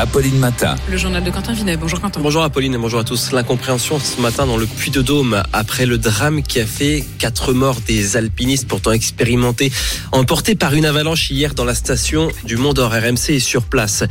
Apolline Matin. Le journal de Quentin Vinet. Bonjour Quentin. Bonjour Apolline et bonjour à tous. L'incompréhension ce matin dans le Puy de Dôme après le drame qui a fait quatre morts des alpinistes pourtant expérimentés, emportés par une avalanche hier dans la station du Mont d'Or. RMC est sur place.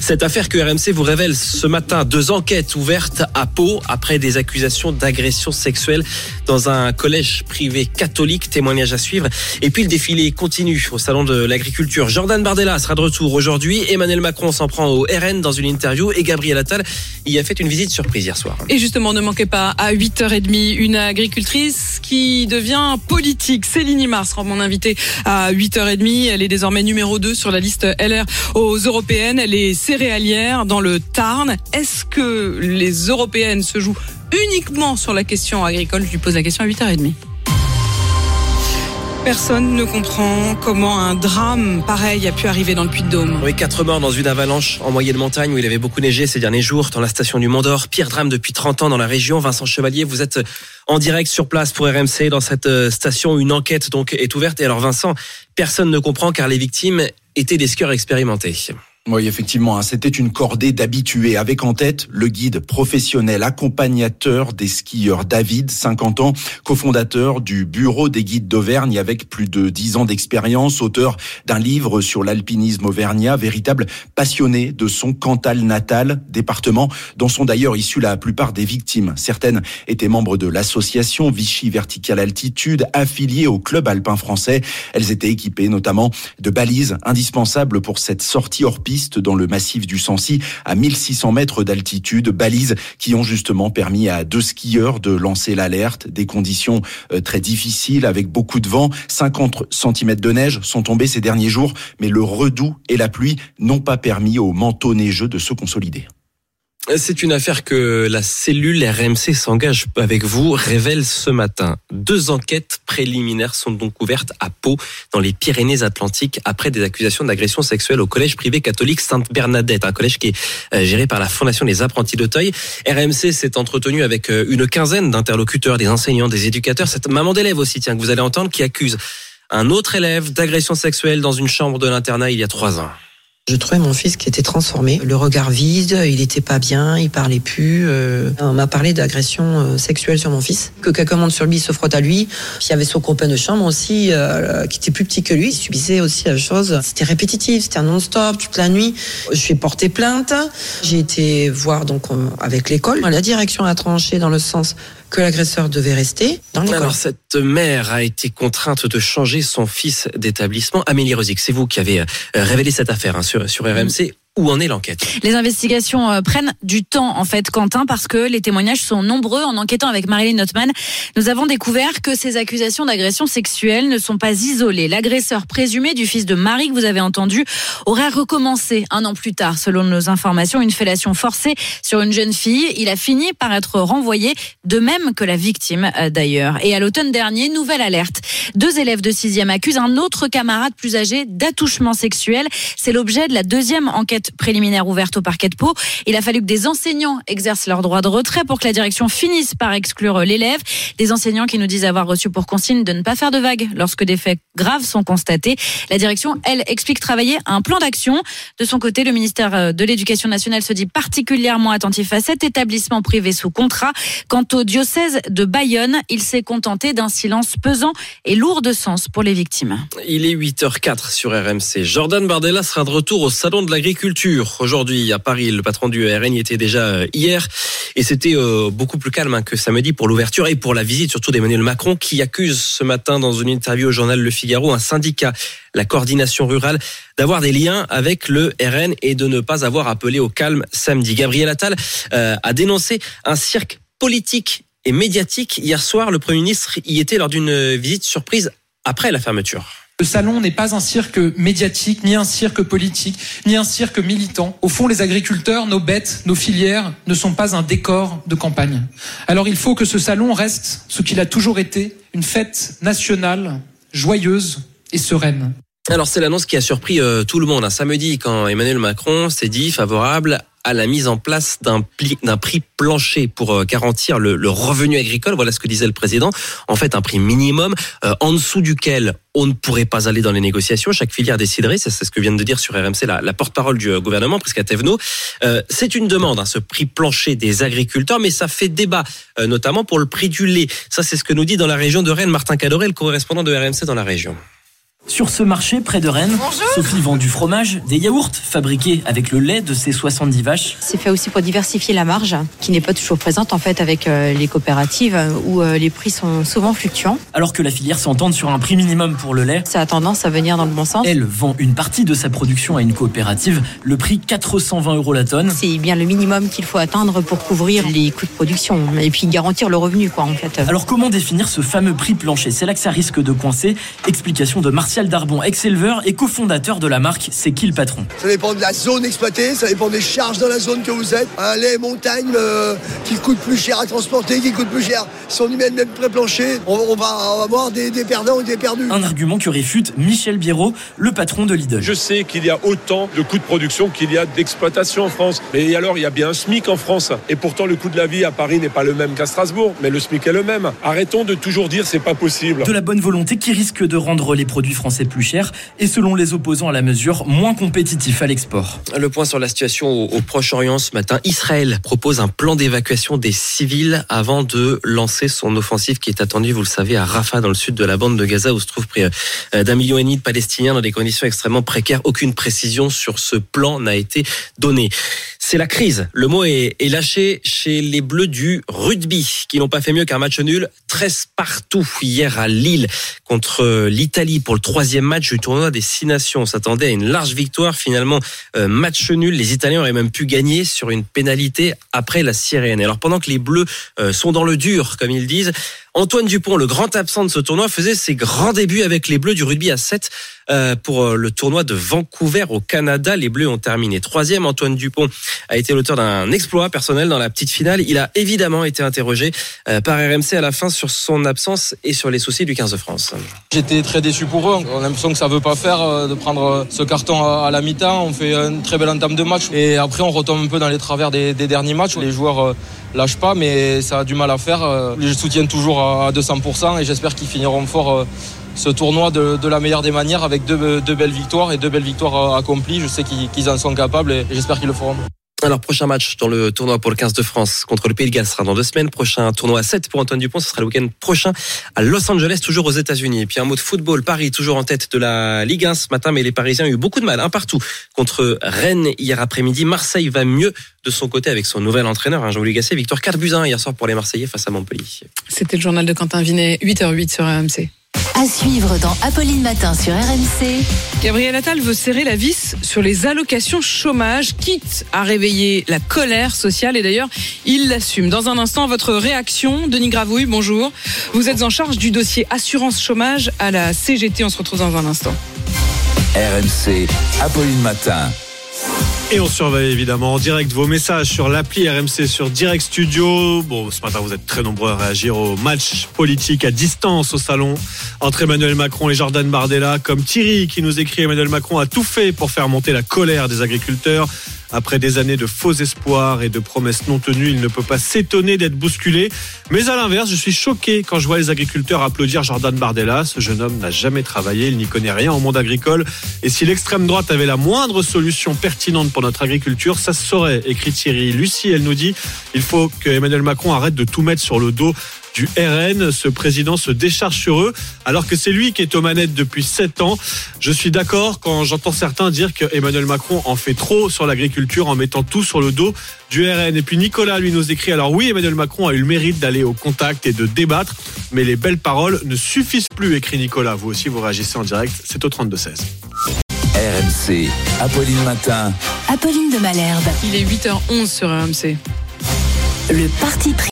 Cette affaire que RMC vous révèle ce matin, deux enquêtes ouvertes à Pau après des accusations d'agression sexuelle dans un collège privé catholique. Témoignage à suivre. Et puis le défilé continue au salon de l'agriculture. Jordan Bardella sera de retour aujourd'hui. Emmanuel Macron s'en prend au RN dans une interview et Gabriel Attal y a fait une visite surprise hier soir. Et justement, ne manquez pas à 8h30 une agricultrice qui devient politique. Céline Imar sera mon invitée à 8h30. Elle est désormais numéro 2 sur la liste LR aux européennes. Elle est céréalière dans le Tarn. Est-ce que les européennes se jouent uniquement sur la question agricole? Je lui pose la question à 8h30. Personne ne comprend comment un drame pareil a pu arriver dans le Puy-de-Dôme. Oui, quatre morts dans une avalanche en moyenne montagne où il avait beaucoup neigé ces derniers jours dans la station du Mont d'Or. Pire drame depuis 30 ans dans la région. Vincent Chevalier, vous êtes en direct sur place pour RMC dans cette euh, station. Une enquête donc est ouverte. Et alors Vincent, personne ne comprend car les victimes étaient des skieurs expérimentés. Oui, effectivement, hein, c'était une cordée d'habitués, avec en tête le guide professionnel accompagnateur des skieurs David, 50 ans, cofondateur du Bureau des guides d'Auvergne avec plus de 10 ans d'expérience, auteur d'un livre sur l'alpinisme auvergnat, véritable passionné de son Cantal natal, département dont sont d'ailleurs issues la plupart des victimes. Certaines étaient membres de l'association Vichy Vertical Altitude, affiliées au club alpin français. Elles étaient équipées notamment de balises indispensables pour cette sortie hors piste dans le massif du Sancy à 1600 mètres d'altitude, balises qui ont justement permis à deux skieurs de lancer l'alerte. Des conditions euh, très difficiles avec beaucoup de vent. 50 cm de neige sont tombés ces derniers jours, mais le redoux et la pluie n'ont pas permis au manteau neigeux de se consolider. C'est une affaire que la cellule RMC s'engage avec vous, révèle ce matin. Deux enquêtes préliminaires sont donc ouvertes à Pau, dans les Pyrénées-Atlantiques, après des accusations d'agression sexuelle au collège privé catholique Sainte-Bernadette, un collège qui est euh, géré par la Fondation des apprentis d'Auteuil. RMC s'est entretenu avec euh, une quinzaine d'interlocuteurs, des enseignants, des éducateurs, cette maman d'élève aussi, tiens, que vous allez entendre, qui accuse un autre élève d'agression sexuelle dans une chambre de l'internat il y a trois ans. Je trouvais mon fils qui était transformé, le regard vide, il était pas bien, il parlait plus. Euh, on m'a parlé d'agression euh, sexuelle sur mon fils, que quelqu'un monte sur lui, se frotte à lui. Il y avait son copain de chambre aussi, euh, qui était plus petit que lui, il subissait aussi la chose. C'était répétitif, c'était un non-stop toute la nuit. Je suis porté plainte. J'ai été voir donc avec l'école. La direction a tranché dans le sens que l'agresseur devait rester dans l'école. Alors cette mère a été contrainte de changer son fils d'établissement. Amélie Rosic, c'est vous qui avez révélé cette affaire hein, sur, sur RMC. Où en est l'enquête? Les investigations euh, prennent du temps en fait, Quentin, parce que les témoignages sont nombreux. En enquêtant avec Marilyn Notman, nous avons découvert que ces accusations d'agression sexuelle ne sont pas isolées. L'agresseur présumé du fils de Marie que vous avez entendu aurait recommencé un an plus tard, selon nos informations, une fellation forcée sur une jeune fille. Il a fini par être renvoyé, de même que la victime euh, d'ailleurs. Et à l'automne dernier, nouvelle alerte. Deux élèves de sixième accusent un autre camarade plus âgé d'attouchement sexuel. C'est l'objet de la deuxième enquête préliminaire ouverte au parquet de Pau. Il a fallu que des enseignants exercent leur droit de retrait pour que la direction finisse par exclure l'élève. Des enseignants qui nous disent avoir reçu pour consigne de ne pas faire de vagues lorsque des faits graves sont constatés. La direction, elle, explique travailler un plan d'action. De son côté, le ministère de l'Éducation nationale se dit particulièrement attentif à cet établissement privé sous contrat. Quant au diocèse de Bayonne, il s'est contenté d'un silence pesant et lourd de sens pour les victimes. Il est 8h04 sur RMC. Jordan Bardella sera de retour au Salon de l'Agriculture aujourd'hui à Paris. Le patron du RN y était déjà euh, hier et c'était euh, beaucoup plus calme hein, que samedi pour l'ouverture et pour la visite surtout d'Emmanuel Macron qui accuse ce matin dans une interview au journal Le Figaro un syndicat, la coordination rurale, d'avoir des liens avec le RN et de ne pas avoir appelé au calme samedi. Gabriel Attal euh, a dénoncé un cirque politique et médiatique. Hier soir, le Premier ministre y était lors d'une visite surprise après la fermeture. Le salon n'est pas un cirque médiatique, ni un cirque politique, ni un cirque militant. Au fond, les agriculteurs, nos bêtes, nos filières ne sont pas un décor de campagne. Alors il faut que ce salon reste ce qu'il a toujours été, une fête nationale, joyeuse et sereine. Alors c'est l'annonce qui a surpris euh, tout le monde un samedi quand Emmanuel Macron s'est dit favorable à la mise en place d'un prix plancher pour euh, garantir le, le, revenu agricole. Voilà ce que disait le président. En fait, un prix minimum euh, en dessous duquel on ne pourrait pas aller dans les négociations. Chaque filière déciderait. C'est ce que vient de dire sur RMC la, la porte-parole du euh, gouvernement, Prisca Thévenot. Euh, c'est une demande, hein, ce prix plancher des agriculteurs, mais ça fait débat, notamment pour le prix du lait. Ça, c'est ce que nous dit dans la région de Rennes Martin Cadoré, le correspondant de RMC dans la région. Sur ce marché près de Rennes, Sophie vend du fromage, des yaourts fabriqués avec le lait de ses 70 vaches. C'est fait aussi pour diversifier la marge, qui n'est pas toujours présente en fait avec euh, les coopératives où euh, les prix sont souvent fluctuants. Alors que la filière s'entend sur un prix minimum pour le lait, ça a tendance à venir dans le bon sens. Elle vend une partie de sa production à une coopérative, le prix 420 euros la tonne. C'est bien le minimum qu'il faut atteindre pour couvrir les coûts de production et puis garantir le revenu quoi en fait. Alors comment définir ce fameux prix plancher? C'est là que ça risque de coincer. Explication de Martial Darbon, ex-éleveur et cofondateur de la marque C'est qui le patron? Ça dépend de la zone exploitée, ça dépend des charges dans la zone que vous êtes. Un lait montagne euh, qui coûte plus cher à transporter, qui coûte plus cher si on y met le même pré-plancher, on, va avoir des, perdants et des perdus. Un argument que réfute Michel Biérot, le patron de Lidl. Je sais qu'il y a autant de coûts de production qu'il y a d'exploitation en France. Mais alors, il y a bien un SMIC en France. Et pourtant, le coût de la vie à Paris n'est pas le même qu'à Strasbourg. Mais le SMIC est le même. Arrêtons de toujours dire c'est pas possible. De la bonne volonté qui risque de rendre les produits français plus chers et selon les opposants à la mesure, moins compétitifs à l'export. Le point sur la situation au, Proche-Orient ce matin. Israël propose un plan d'évacuation des civils avant de lancer son offensive qui est attendue, vous le savez, à Rafah, dans le sud de la bande de Gaza, où se trouve près euh, d'un million et demi de Palestiniens dans des conditions extrêmement précaires. Aucune précision sur ce plan n'a été donnée. C'est la crise. Le mot est, est, lâché chez les Bleus du rugby, qui n'ont pas fait mieux qu'un match nul 13 partout hier à Lille contre l'Italie pour le troisième match du tournoi des Six Nations. On s'attendait à une large victoire. Finalement, euh, match nul. Les Italiens auraient même pu gagner sur une pénalité après la sirène. Alors pendant que les Bleus euh, sont dans le dur, comme ils disent, Antoine Dupont, le grand absent de ce tournoi, faisait ses grands débuts avec les Bleus du rugby à 7 euh, pour euh, le tournoi de Vancouver au Canada. Les Bleus ont terminé troisième. Antoine Dupont a été l'auteur d'un exploit personnel dans la petite finale. Il a évidemment été interrogé euh, par RMC à la fin sur son absence et sur les soucis du 15 de France. J'étais très déçu pour eux. On a l'impression que ça veut pas faire de prendre ce carton à la mi-temps. On fait une très belle entame de match et après on retombe un peu dans les travers des, des derniers matchs. Les joueurs lâchent pas, mais ça a du mal à faire. Je soutiens toujours à 200% et j'espère qu'ils finiront fort euh, ce tournoi de, la meilleure des manières avec deux, belles victoires et deux belles victoires euh, accomplies. Je sais qu'ils en sont capables et j'espère qu'ils le feront. Alors, prochain match dans le tournoi pour le 15 de France contre le Pays de Galles sera dans deux semaines. Prochain tournoi à 7 pour Antoine Dupont, ce sera le week-end prochain à Los Angeles, toujours aux États-Unis. Et puis un mot de football, Paris toujours en tête de la Ligue 1 ce matin, mais les Parisiens ont eu beaucoup de mal, un partout contre Rennes hier après-midi. Marseille va mieux de son côté avec son nouvel entraîneur, hein, Jean-Louis Gasset, victoire 4 buts 1 hier soir pour les Marseillais face à Montpellier. C'était le journal de Quentin Vinet, 8h08 sur RMC. À suivre dans Apolline Matin sur RMC. Gabriel Attal veut serrer la vis sur les allocations chômage, quitte à réveiller la colère sociale. Et d'ailleurs, il l'assume. Dans un instant, votre réaction, Denis Gravouille, bonjour. Vous êtes en charge du dossier assurance chômage à la CGT. On se retrouve dans un instant. RMC, Apolline Matin. Et on surveille évidemment en direct vos messages sur l'appli RMC sur Direct Studio. Bon, ce matin, vous êtes très nombreux à réagir au match politique à distance au salon entre Emmanuel Macron et Jordan Bardella, comme Thierry qui nous écrit Emmanuel Macron a tout fait pour faire monter la colère des agriculteurs. Après des années de faux espoirs et de promesses non tenues, il ne peut pas s'étonner d'être bousculé. Mais à l'inverse, je suis choqué quand je vois les agriculteurs applaudir Jordan Bardella. Ce jeune homme n'a jamais travaillé, il n'y connaît rien au monde agricole. Et si l'extrême droite avait la moindre solution pertinente pour notre agriculture, ça se saurait, écrit Thierry. Lucie, elle nous dit, il faut que Emmanuel Macron arrête de tout mettre sur le dos du RN. Ce président se décharge sur eux alors que c'est lui qui est aux manettes depuis 7 ans. Je suis d'accord quand j'entends certains dire que Emmanuel Macron en fait trop sur l'agriculture en mettant tout sur le dos du RN. Et puis Nicolas lui nous écrit alors oui Emmanuel Macron a eu le mérite d'aller au contact et de débattre mais les belles paroles ne suffisent plus écrit Nicolas. Vous aussi vous réagissez en direct, c'est au 32 16. RMC, Apolline Matin. Apolline de Malherbe. Il est 8h11 sur RMC. Le parti pris.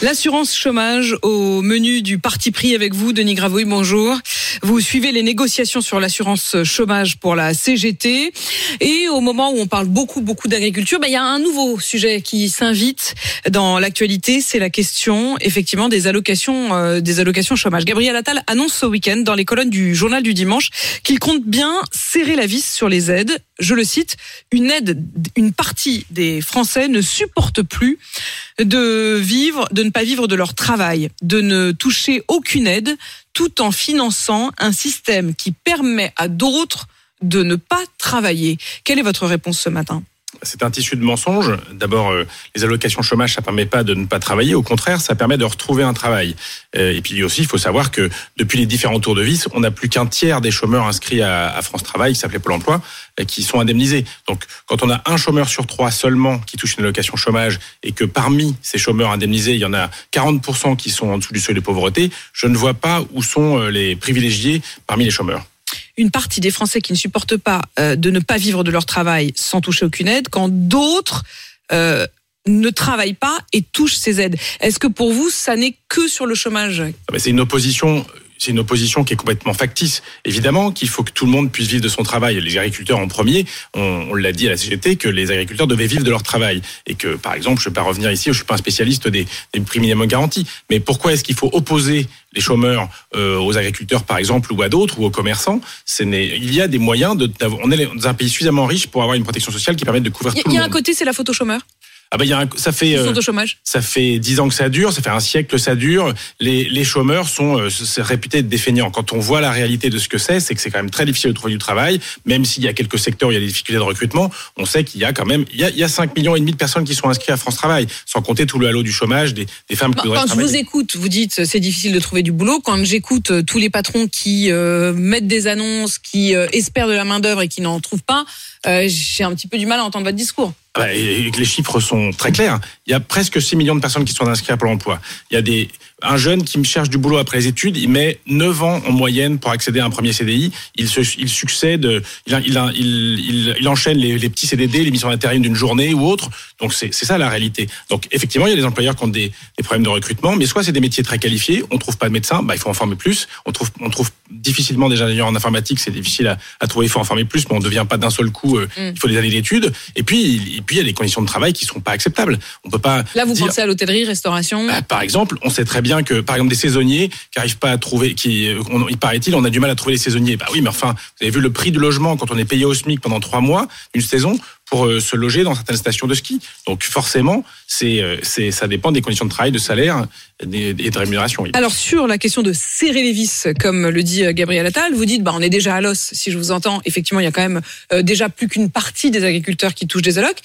L'assurance chômage au menu du parti pris avec vous, Denis Gravouille, bonjour. Vous suivez les négociations sur l'assurance chômage pour la CGT. Et au moment où on parle beaucoup, beaucoup d'agriculture, ben, il y a un nouveau sujet qui s'invite dans l'actualité. C'est la question, effectivement, des allocations, euh, des allocations chômage. Gabriel Attal annonce ce week-end dans les colonnes du journal du dimanche qu'il compte bien serrer la vis sur les aides je le cite, une aide, une partie des Français ne supporte plus de vivre, de ne pas vivre de leur travail, de ne toucher aucune aide, tout en finançant un système qui permet à d'autres de ne pas travailler. Quelle est votre réponse ce matin? C'est un tissu de mensonges. D'abord, euh, les allocations chômage, ça permet pas de ne pas travailler. Au contraire, ça permet de retrouver un travail. Euh, et puis aussi, il faut savoir que depuis les différents tours de vis, on n'a plus qu'un tiers des chômeurs inscrits à, à France Travail, qui s'appelait Pôle Emploi, euh, qui sont indemnisés. Donc, quand on a un chômeur sur trois seulement qui touche une allocation chômage et que parmi ces chômeurs indemnisés, il y en a 40% qui sont en dessous du seuil de pauvreté, je ne vois pas où sont les privilégiés parmi les chômeurs une partie des Français qui ne supportent pas euh, de ne pas vivre de leur travail sans toucher aucune aide, quand d'autres euh, ne travaillent pas et touchent ces aides. Est-ce que pour vous, ça n'est que sur le chômage? Ah C'est une opposition c'est une opposition qui est complètement factice. Évidemment qu'il faut que tout le monde puisse vivre de son travail. Les agriculteurs en premier, on, l'a dit à la CGT, que les agriculteurs devaient vivre de leur travail. Et que, par exemple, je ne vais pas revenir ici, je ne suis pas un spécialiste des, des prix minimum garantis. Mais pourquoi est-ce qu'il faut opposer les chômeurs euh, aux agriculteurs, par exemple, ou à d'autres, ou aux commerçants? Il y a des moyens. De, on est dans un pays suffisamment riche pour avoir une protection sociale qui permette de couvrir tout le monde. Il y a un côté, c'est la photo chômeur ah ben, y a ça fait euh, chômage. ça fait dix ans que ça dure, ça fait un siècle que ça dure. Les, les chômeurs sont euh, réputés être défeignants. Quand on voit la réalité de ce que c'est, c'est que c'est quand même très difficile de trouver du travail. Même s'il y a quelques secteurs où il y a des difficultés de recrutement, on sait qu'il y a quand même il y a, il y a 5 millions et demi de personnes qui sont inscrites à France Travail, sans compter tout le halo du chômage des, des femmes qui Quand je vous écoute, vous dites c'est difficile de trouver du boulot. Quand j'écoute euh, tous les patrons qui euh, mettent des annonces, qui espèrent de la main d'œuvre et qui n'en trouvent pas, j'ai un petit peu du mal à entendre votre discours. Ah les chiffres sont très clairs. Il y a presque 6 millions de personnes qui sont inscrites à Pôle emploi. Il y a des, un jeune qui me cherche du boulot après les études, il met 9 ans en moyenne pour accéder à un premier CDI. Il, se, il succède, il, il, enchaîne les, les, petits CDD, les missions d'intérim d'une journée ou autre. Donc c'est ça la réalité. Donc effectivement, il y a des employeurs qui ont des, des problèmes de recrutement, mais soit c'est des métiers très qualifiés, on trouve pas de médecins, bah, il faut en former plus. On trouve, on trouve difficilement des ingénieurs en informatique, c'est difficile à, à, trouver, il faut en former plus, mais on ne devient pas d'un seul coup, euh, mm. il faut des années d'études. Et puis, et puis il y a des conditions de travail qui sont pas acceptables. On peut pas. Là, vous pensez à l'hôtellerie, restauration. Bah, par exemple, on sait très bien que, par exemple, des saisonniers qui arrivent pas à trouver, qui, on, il paraît-il, on a du mal à trouver les saisonniers. Bah oui, mais enfin, vous avez vu le prix du logement quand on est payé au SMIC pendant trois mois, une saison, pour euh, se loger dans certaines stations de ski. Donc forcément, c'est, euh, c'est, ça dépend des conditions de travail, de salaire et de rémunération. Alors sur la question de serrer les vis, comme le dit euh, Gabriel Attal, vous dites, bah, on est déjà à l'os. Si je vous entends, effectivement, il y a quand même déjà plus qu'une partie des agriculteurs qui touchent des allocs.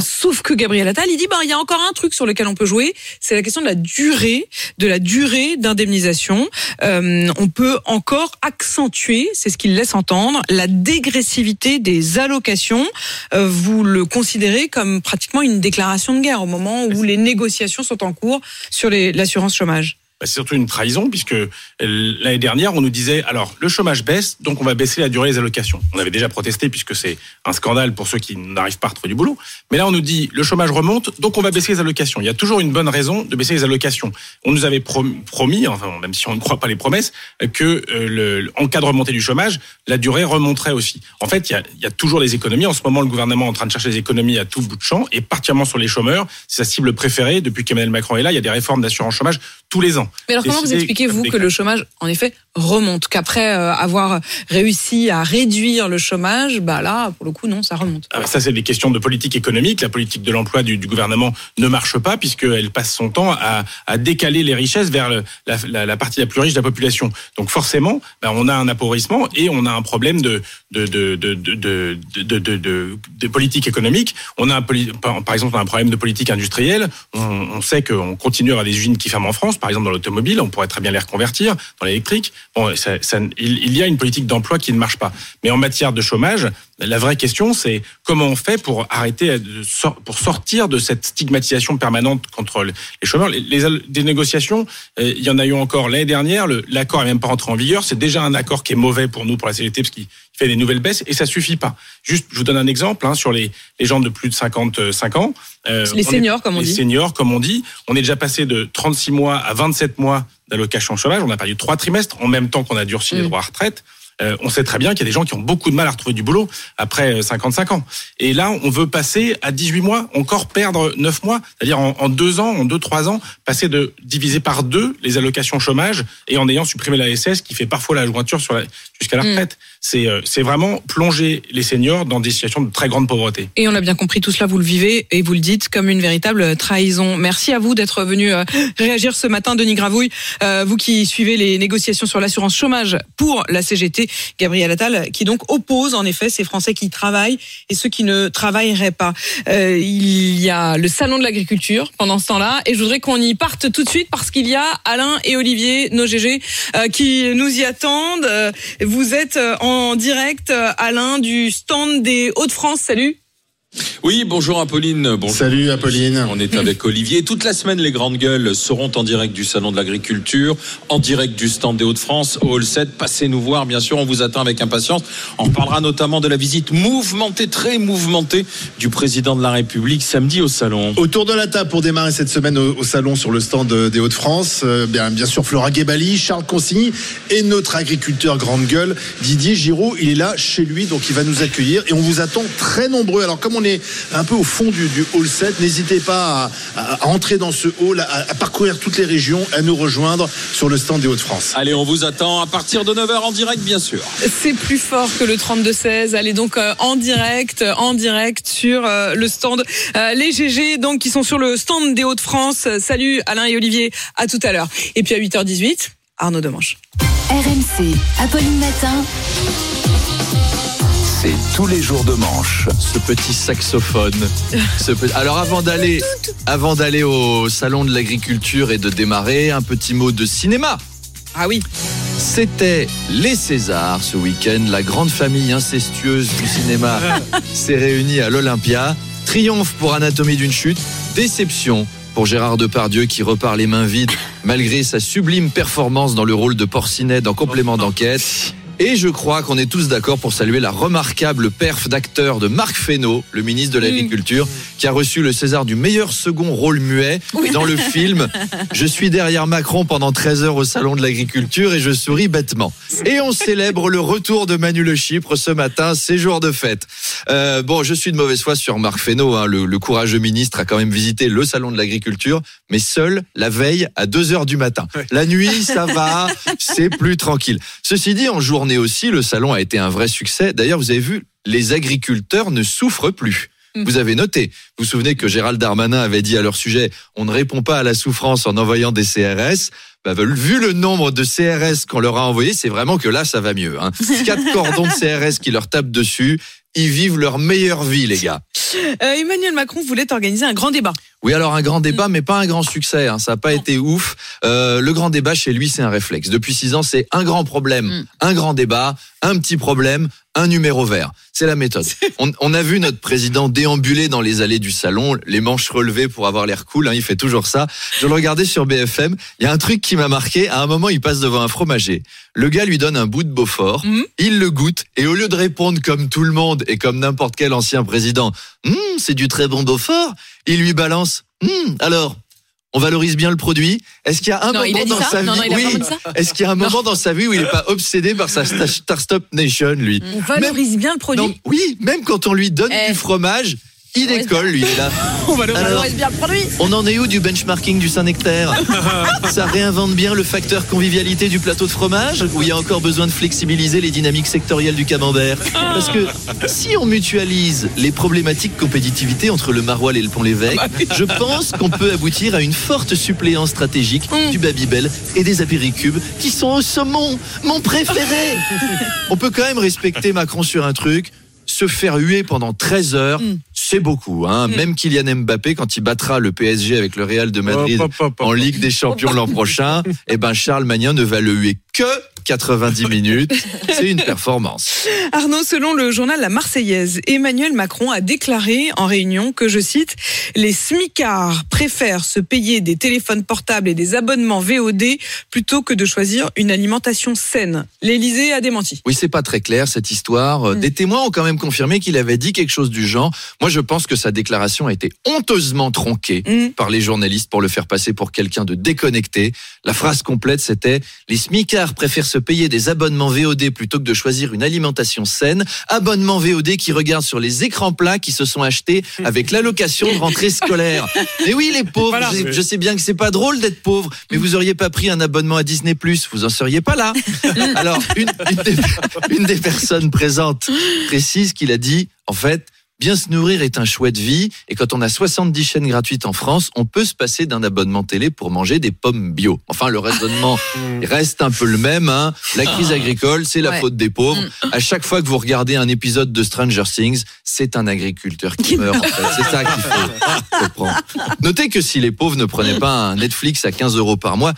sauf que Gabriel Attal, il dit, bah, il y a encore un truc sur lequel on peut jouer, c'est la question de la durée, de la durée d'indemnisation. on peut encore accentuer, c'est ce qu'il laisse entendre, la dégressivité des allocations vous le considérez comme pratiquement une déclaration de guerre au moment où les négociations sont en cours sur l'assurance chômage. Bah, c'est surtout une trahison puisque l'année dernière, on nous disait alors le chômage baisse, donc on va baisser la durée des allocations. On avait déjà protesté puisque c'est un scandale pour ceux qui n'arrivent pas à retrouver du boulot. Mais là, on nous dit le chômage remonte, donc on va baisser les allocations. Il y a toujours une bonne raison de baisser les allocations. On nous avait promis, enfin même si on ne croit pas les promesses, que euh, le, en cas de remontée du chômage, la durée remonterait aussi. En fait, il y, a, il y a toujours des économies. En ce moment, le gouvernement est en train de chercher des économies à tout bout de champ, et particulièrement sur les chômeurs. C'est sa cible préférée depuis qu'Emmanuel Macron est là. Il y a des réformes d'assurance chômage tous les ans. Mais alors comment vous expliquez-vous que le chômage, en effet, remonte Qu'après euh, avoir réussi à réduire le chômage, bah là, pour le coup, non, ça remonte. Ah, ça, c'est des questions de politique économique. La politique de l'emploi du, du, gouvernement ne marche pas puisqu'elle passe son temps à, à décaler les richesses vers le, la, la, la, partie la plus riche de la population. Donc forcément, bah, on a un appauvrissement et on a un problème de, de, de, de, de, de, de, de politique économique. On a un, par exemple un problème de politique industrielle. On, on sait qu'on continue à avoir des usines qui ferment en France, par exemple dans l'automobile. On pourrait très bien les reconvertir dans l'électrique. Bon, il, y a une politique d'emploi qui ne marche pas. Mais en matière de chômage, la vraie question, c'est comment on fait pour arrêter, pour sortir de cette stigmatisation permanente contre les chômeurs. Les, les négociations, euh, il y en a eu encore l'année dernière. L'accord n'est même pas rentré en vigueur. C'est déjà un accord qui est mauvais pour nous, pour la CGT, parce qu'il fait des nouvelles baisses et ça suffit pas. Juste, je vous donne un exemple hein, sur les, les gens de plus de 55 ans. Euh, les seniors, comme on dit. Les seniors, comme on dit. On est déjà passé de 36 mois à 27 mois d'allocation chômage. On a perdu trois trimestres en même temps qu'on a durci les mmh. droits à retraite. Euh, on sait très bien qu'il y a des gens qui ont beaucoup de mal à retrouver du boulot après 55 euh, ans. Et là, on veut passer à 18 mois, encore perdre 9 mois, c'est-à-dire en, en, deux ans, en deux, trois ans, passer de diviser par deux les allocations chômage et en ayant supprimé la SS qui fait parfois la jointure sur jusqu'à la mm. retraite. c'est euh, c'est vraiment plonger les seniors dans des situations de très grande pauvreté. Et on a bien compris tout cela, vous le vivez et vous le dites comme une véritable trahison. Merci à vous d'être venu euh, réagir ce matin, Denis Gravouille. Euh, vous qui suivez les négociations sur l'assurance chômage pour la CGT, Gabriel Attal, qui donc oppose en effet ces Français qui travaillent et ceux qui ne travailleraient pas. Euh, il y a le salon de l'agriculture pendant ce temps-là et je voudrais qu'on y parte tout de suite parce qu'il y a Alain et Olivier, nos GG, euh, qui nous y attendent. Euh, Vous êtes euh, en direct, euh, Alain, du stand des Hauts-de-France. Salut. Oui, bonjour Apolline. Bonjour. Salut Apolline. On est avec Olivier. Toute la semaine, les grandes gueules seront en direct du Salon de l'Agriculture, en direct du stand des Hauts-de-France, au Hall 7. Passez nous voir, bien sûr, on vous attend avec impatience. On reparlera notamment de la visite mouvementée, très mouvementée, du président de la République samedi au Salon. Autour de la table pour démarrer cette semaine au, au salon sur le stand euh, des Hauts-de-France, euh, bien, bien sûr Flora Guébali, Charles Consigny et notre agriculteur grande gueule, Didier Giraud. Il est là chez lui, donc il va nous accueillir et on vous attend très nombreux. Alors comme on est un peu au fond du, du hall 7, n'hésitez pas à, à- à entrer dans ce hall, à, à parcourir toutes les régions, à nous rejoindre sur le stand des Hauts-de-France. Allez, on vous attend à partir de 9h en direct, bien sûr. C'est plus fort que le 32-16. Allez donc euh, en direct, en direct sur euh, le stand. Euh, les GG donc qui sont sur le stand des Hauts-de-France. Euh, Salut Alain et Olivier, à tout à l'heure. Et puis à 8h18, Arnaud Demanche. RMC, Apolline Matin. C'est tous les jours de manche. ce petit saxophone. Ce pe- Alors avant d'aller, avant d'aller au salon de l'agriculture et de démarrer, un petit mot de cinéma. Ah oui. C'était les Césars ce week-end. La grande famille incestueuse du cinéma s'est réunie à l'Olympia. Triomphe pour Anatomie d'une chute. Déception pour Gérard Depardieu qui repart les mains vides malgré sa sublime performance dans le rôle de Porcinet dans Complément d'enquête. Et je crois qu'on est tous d'accord pour saluer la remarquable perf d'acteur de Marc Fesneau, le ministre de l'Agriculture, qui a reçu le César du meilleur second rôle muet dans le film Je suis derrière Macron pendant 13 heures au Salon de l'Agriculture et je souris bêtement. Et on célèbre le retour de Manu Le Chypre ce matin, c'est jour de fête. Euh, bon, je suis de mauvaise foi sur Marc Fesneau, hein, le, le courageux ministre a quand même visité le Salon de l'Agriculture, mais seul la veille à 2 heures du matin. La nuit, ça va, c'est plus tranquille. Ceci dit, en journée aussi, le salon a été un vrai succès. D'ailleurs, vous avez vu, les agriculteurs ne souffrent plus. Vous avez noté, vous vous souvenez que Gérald Darmanin avait dit à leur sujet, on ne répond pas à la souffrance en envoyant des CRS. Bah, vu le nombre de CRS qu'on leur a envoyés, c'est vraiment que là, ça va mieux. Hein. Quatre cordons de CRS qui leur tapent dessus, ils vivent leur meilleure vie, les gars. Euh, Emmanuel Macron voulait organiser un grand débat. Oui, alors un grand débat, mais pas un grand succès. hein. Ça n'a pas été ouf. Euh, le grand débat chez lui, c'est un réflexe. Depuis six ans, c'est un grand problème, un grand débat, un petit problème, un numéro vert. C'est la méthode. On, on a vu notre président déambuler dans les allées du salon, les manches relevées pour avoir l'air cool. hein, il fait toujours ça. Je le regardais sur BFM. Il y a un truc qui m'a marqué. À un moment, il passe devant un fromager. Le gars lui donne un bout de Beaufort. Il le goûte et au lieu de répondre comme tout le monde et comme n'importe quel ancien président, Hum, c'est du très bon Beaufort. Il lui balance. Hum, alors, on valorise bien le produit. Est-ce qu'il y a un Non, moment dans sa Non, vie non, Oui. Est-ce qu'il y a un moment dans sa vie où il n'est pas obsédé par sa Star Stop Nation, lui? On valorise bien le produit. Oui, même quand on lui donne Eh. du fromage, il décolle, lui. il est là. On valorise Alors, bien le produit. on en est où du benchmarking du Saint-Nectaire Ça réinvente bien le facteur convivialité du plateau de fromage Ou il y a encore besoin de flexibiliser les dynamiques sectorielles du camembert. Parce que si on mutualise les problématiques compétitivité entre le Maroilles et le Pont-l'Évêque, je pense qu'on peut aboutir à une forte suppléance stratégique du Babybel et des apéricubes qui sont au saumon, mon préféré. On peut quand même respecter Macron sur un truc se faire huer pendant 13 heures, c'est beaucoup. Hein. Même Kylian Mbappé, quand il battra le PSG avec le Real de Madrid hop, hop. en Ligue des Champions l'an prochain, eh ben Charles Magnin ne va le huer que 90 minutes. C'est une performance. Arnaud, selon le journal La Marseillaise, Emmanuel Macron a déclaré en réunion que, je cite, les smicards préfèrent se payer des téléphones portables et des abonnements VOD plutôt que de choisir une alimentation saine. L'Élysée a démenti. Oui, c'est pas très clair cette histoire. Euh, Des témoins ont quand même confirmé qu'il avait dit quelque chose du genre. Moi, je pense que sa déclaration a été honteusement tronquée par les journalistes pour le faire passer pour quelqu'un de déconnecté. La phrase complète, c'était les smicards préfèrent se payer des abonnements VOD plutôt que de choisir une alimentation saine. Abonnements VOD qui regardent sur les écrans plats qui se sont achetés avec l'allocation de rentrée scolaire. Et oui, les pauvres, Voilà. je, je sais bien que c'est pas drôle d'être pauvre, mais vous auriez pas pris un abonnement à Disney+, vous en seriez pas là. Alors, une, une des, une des personnes présentes précise qu'il a dit, en fait, Bien se nourrir est un choix de vie et quand on a 70 chaînes gratuites en France, on peut se passer d'un abonnement télé pour manger des pommes bio. Enfin, le raisonnement reste un peu le même. Hein. La crise agricole, c'est la Ouais. faute des pauvres. À chaque fois que vous regardez un épisode de Stranger Things, c'est un agriculteur qui meurt. en fait. C'est ça qu'il faut comprendre. Notez que si les pauvres ne prenaient pas un Netflix à 15 euros par mois,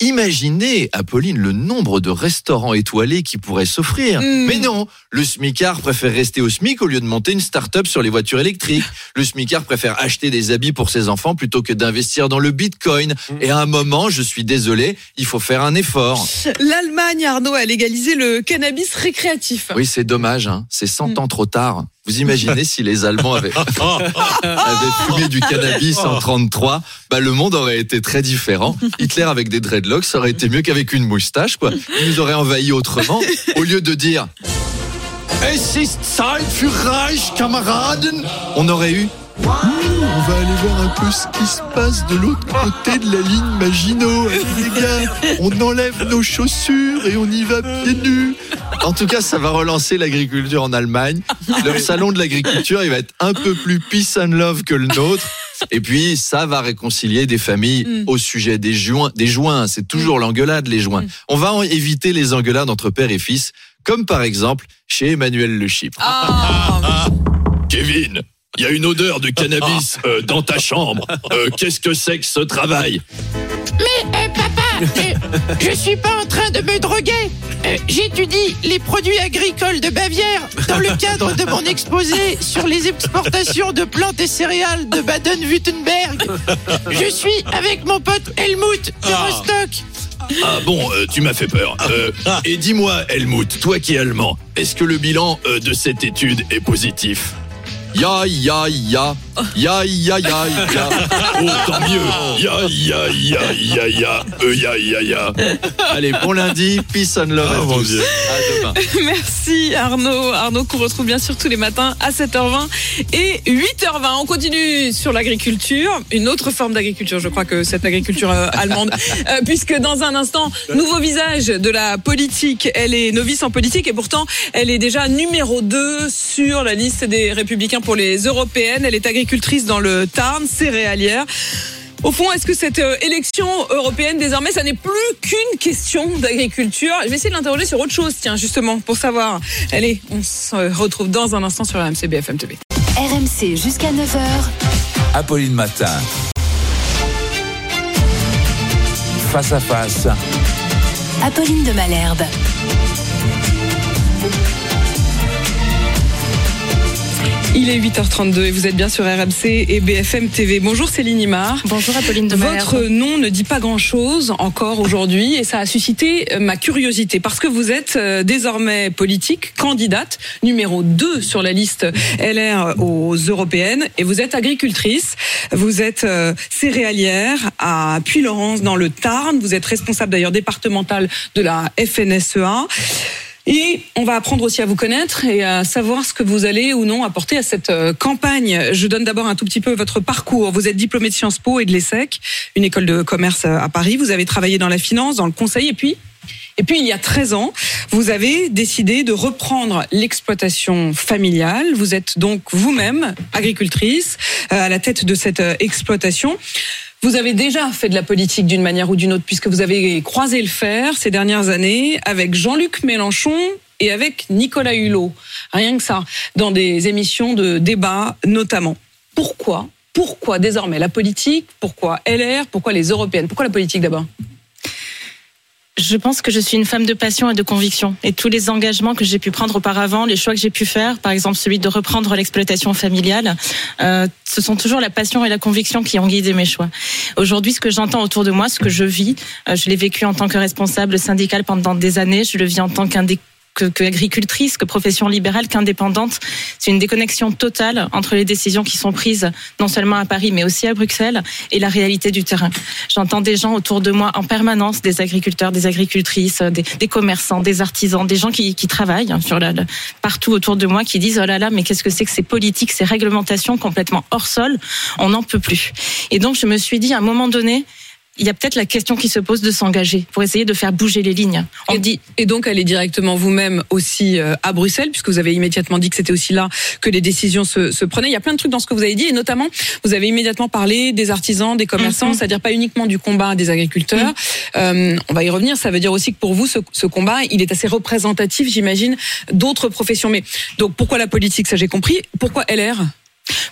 Imaginez, Apolline, le nombre de restaurants étoilés qui pourraient s'offrir. Mais non, le smicard préfère rester au SMIC au lieu de monter une start-up sur les voitures électriques. Le smicard préfère acheter des habits pour ses enfants plutôt que d'investir dans le bitcoin. Et à un moment, je suis désolé, il faut faire un effort. L'Allemagne, Arnaud, a légalisé le cannabis récréatif. Oui, c'est dommage, hein. c'est 100 ans trop tard. Vous imaginez si les Allemands avaient, avaient fumé du cannabis en 33, bah le monde aurait été très différent. Hitler avec des dreadlocks, ça aurait été mieux qu'avec une moustache, quoi. Il nous aurait envahi autrement, au lieu de dire Es ist Zeit für Reich, Kameraden On aurait eu Ouh, on va aller voir un peu ce qui se passe de l'autre côté de la ligne Maginot. Les gars, on enlève nos chaussures et on y va pieds nus. En tout cas, ça va relancer l'agriculture en Allemagne. Leur salon de l'agriculture, il va être un peu plus peace and love que le nôtre. Et puis, ça va réconcilier des familles au sujet des joints. Des joints, c'est toujours l'engueulade, les joints. On va en éviter les engueulades entre père et fils, comme par exemple chez Emmanuel Le Chypre. Kevin, il y a une odeur de cannabis euh, dans ta chambre. Euh, Qu'est-ce que c'est que ce travail? Mais euh, papa, euh, je suis pas en train de me droguer. Euh, J'étudie les produits agricoles de Bavière dans le cadre de mon exposé sur les exportations de plantes et céréales de Baden-Württemberg. Je suis avec mon pote Helmut de Rostock. Ah bon, euh, tu m'as fait peur. Euh, et dis-moi, Helmut, toi qui es allemand, est-ce que le bilan euh, de cette étude est positif? Ya, ya, ya. Ya, ya, ya, ya. Oh, tant mieux. Ya, ya, ya, ya, ya. Euh, ya, ya, ya. Allez, bon lundi. Peace and love à tous. À demain. Merci Arnaud. Arnaud qu'on retrouve bien sûr tous les matins à 7h20 et 8h20. On continue sur l'agriculture, une autre forme d'agriculture, je crois que cette agriculture euh, allemande, Euh, puisque dans un instant, nouveau visage de la politique. Elle est novice en politique et pourtant elle est déjà numéro 2 sur la liste des républicains pour les européennes. Elle est agricultrice dans le Tarn, céréalière. Au fond, est-ce que cette euh, élection européenne, désormais, ça n'est plus qu'une question d'agriculture? Je vais essayer de l'interroger sur autre chose, tiens, justement, pour savoir. Allez, on se retrouve dans un instant sur RMC BFM TV. RMC jusqu'à 9h. Apolline Matin. Face à face. Apolline de Malherbe. Il est 8h32 et vous êtes bien sur RMC et BFM TV. Bonjour Céline Imar. Bonjour Apolline de. Votre nom ne dit pas grand-chose encore aujourd'hui et ça a suscité euh, ma curiosité parce que vous êtes euh, désormais politique, candidate numéro 2 sur la liste LR aux européennes et vous êtes agricultrice. Vous êtes euh, céréalière à Puy-Laurence dans le Tarn. Vous êtes responsable d'ailleurs départementale de la FNSEA. Et on va apprendre aussi à vous connaître et à savoir ce que vous allez ou non apporter à cette euh, campagne. Je donne d'abord un tout petit peu votre parcours. Vous êtes diplômé de Sciences Po et de l'ESSEC, une école de commerce euh, à Paris. Vous avez travaillé dans la finance, dans le conseil et puis et puis, il y a 13 ans, vous avez décidé de reprendre l'exploitation familiale. Vous êtes donc vous-même agricultrice euh, à la tête de cette euh, exploitation. Vous avez déjà fait de la politique d'une manière ou d'une autre, puisque vous avez croisé le fer ces dernières années avec Jean-Luc Mélenchon et avec Nicolas Hulot. Rien que ça, dans des émissions de débat notamment. Pourquoi? Pourquoi désormais la politique? Pourquoi LR Pourquoi les européennes? Pourquoi la politique d'abord? Je pense que je suis une femme de passion et de conviction. Et tous les engagements que j'ai pu prendre auparavant, les choix que j'ai pu faire, par exemple celui de reprendre l'exploitation familiale, euh, ce sont toujours la passion et la conviction qui ont guidé mes choix. Aujourd'hui, ce que j'entends autour de moi, ce que je vis, euh, je l'ai vécu en tant que responsable syndical pendant des années, je le vis en tant qu'un des que, que agricultrice, que profession libérale, qu'indépendante. C'est une déconnexion totale entre les décisions qui sont prises non seulement à Paris, mais aussi à Bruxelles et la réalité du terrain. J'entends des gens autour de moi en permanence, des agriculteurs, des agricultrices, des, commerçants, des artisans, des gens qui, qui travaillent hein, sur la, la- partout autour de moi, qui disent oh là là, mais qu'est-ce que c'est que ces politiques, ces réglementations complètement hors sol? On n'en peut plus. Et donc je me suis dit à un moment donné. Il y a peut-être la question qui se pose de s'engager pour essayer de faire bouger les lignes. On et, dit et donc aller directement vous-même aussi euh, à Bruxelles, puisque vous avez immédiatement dit que c'était aussi là que les décisions se, se prenaient. Il y a plein de trucs dans ce que vous avez dit, et notamment vous avez immédiatement parlé des artisans, des commerçants, Mhm. c'est-à-dire pas uniquement du combat des agriculteurs. Euh, on va y revenir. Ça veut dire aussi que pour vous, ce, ce combat, il est assez représentatif, j'imagine, d'autres professions. Mais donc pourquoi la politique Ça j'ai compris. Pourquoi LR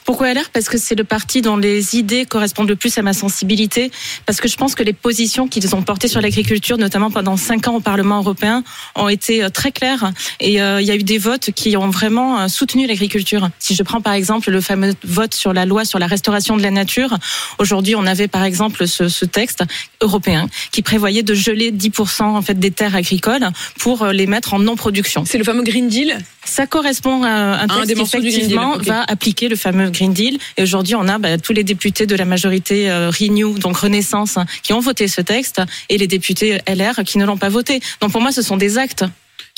Pourquoi LR Parce que c'est le parti dont les idées correspondent le plus à ma sensibilité. Parce que je pense que les positions qu'ils ont portées sur l'agriculture, notamment pendant cinq ans au Parlement européen, ont été euh, très claires. Et euh, il y a eu des votes qui ont vraiment euh, soutenu l'agriculture. Si je prends par exemple le fameux vote sur la loi sur la restauration de la nature, aujourd'hui on avait par exemple ce, ce texte européen qui prévoyait de geler 10% en fait des terres agricoles pour les mettre en non-production. C'est le fameux Green Deal? Ça correspond à un un texte qui effectivement va appliquer le fameux Green Deal. Et aujourd'hui, on a bah, tous les députés de la majorité euh, Renew, donc Renaissance, hein, qui ont voté ce texte, et les députés LR qui ne l'ont pas voté. Donc pour moi, ce sont des actes.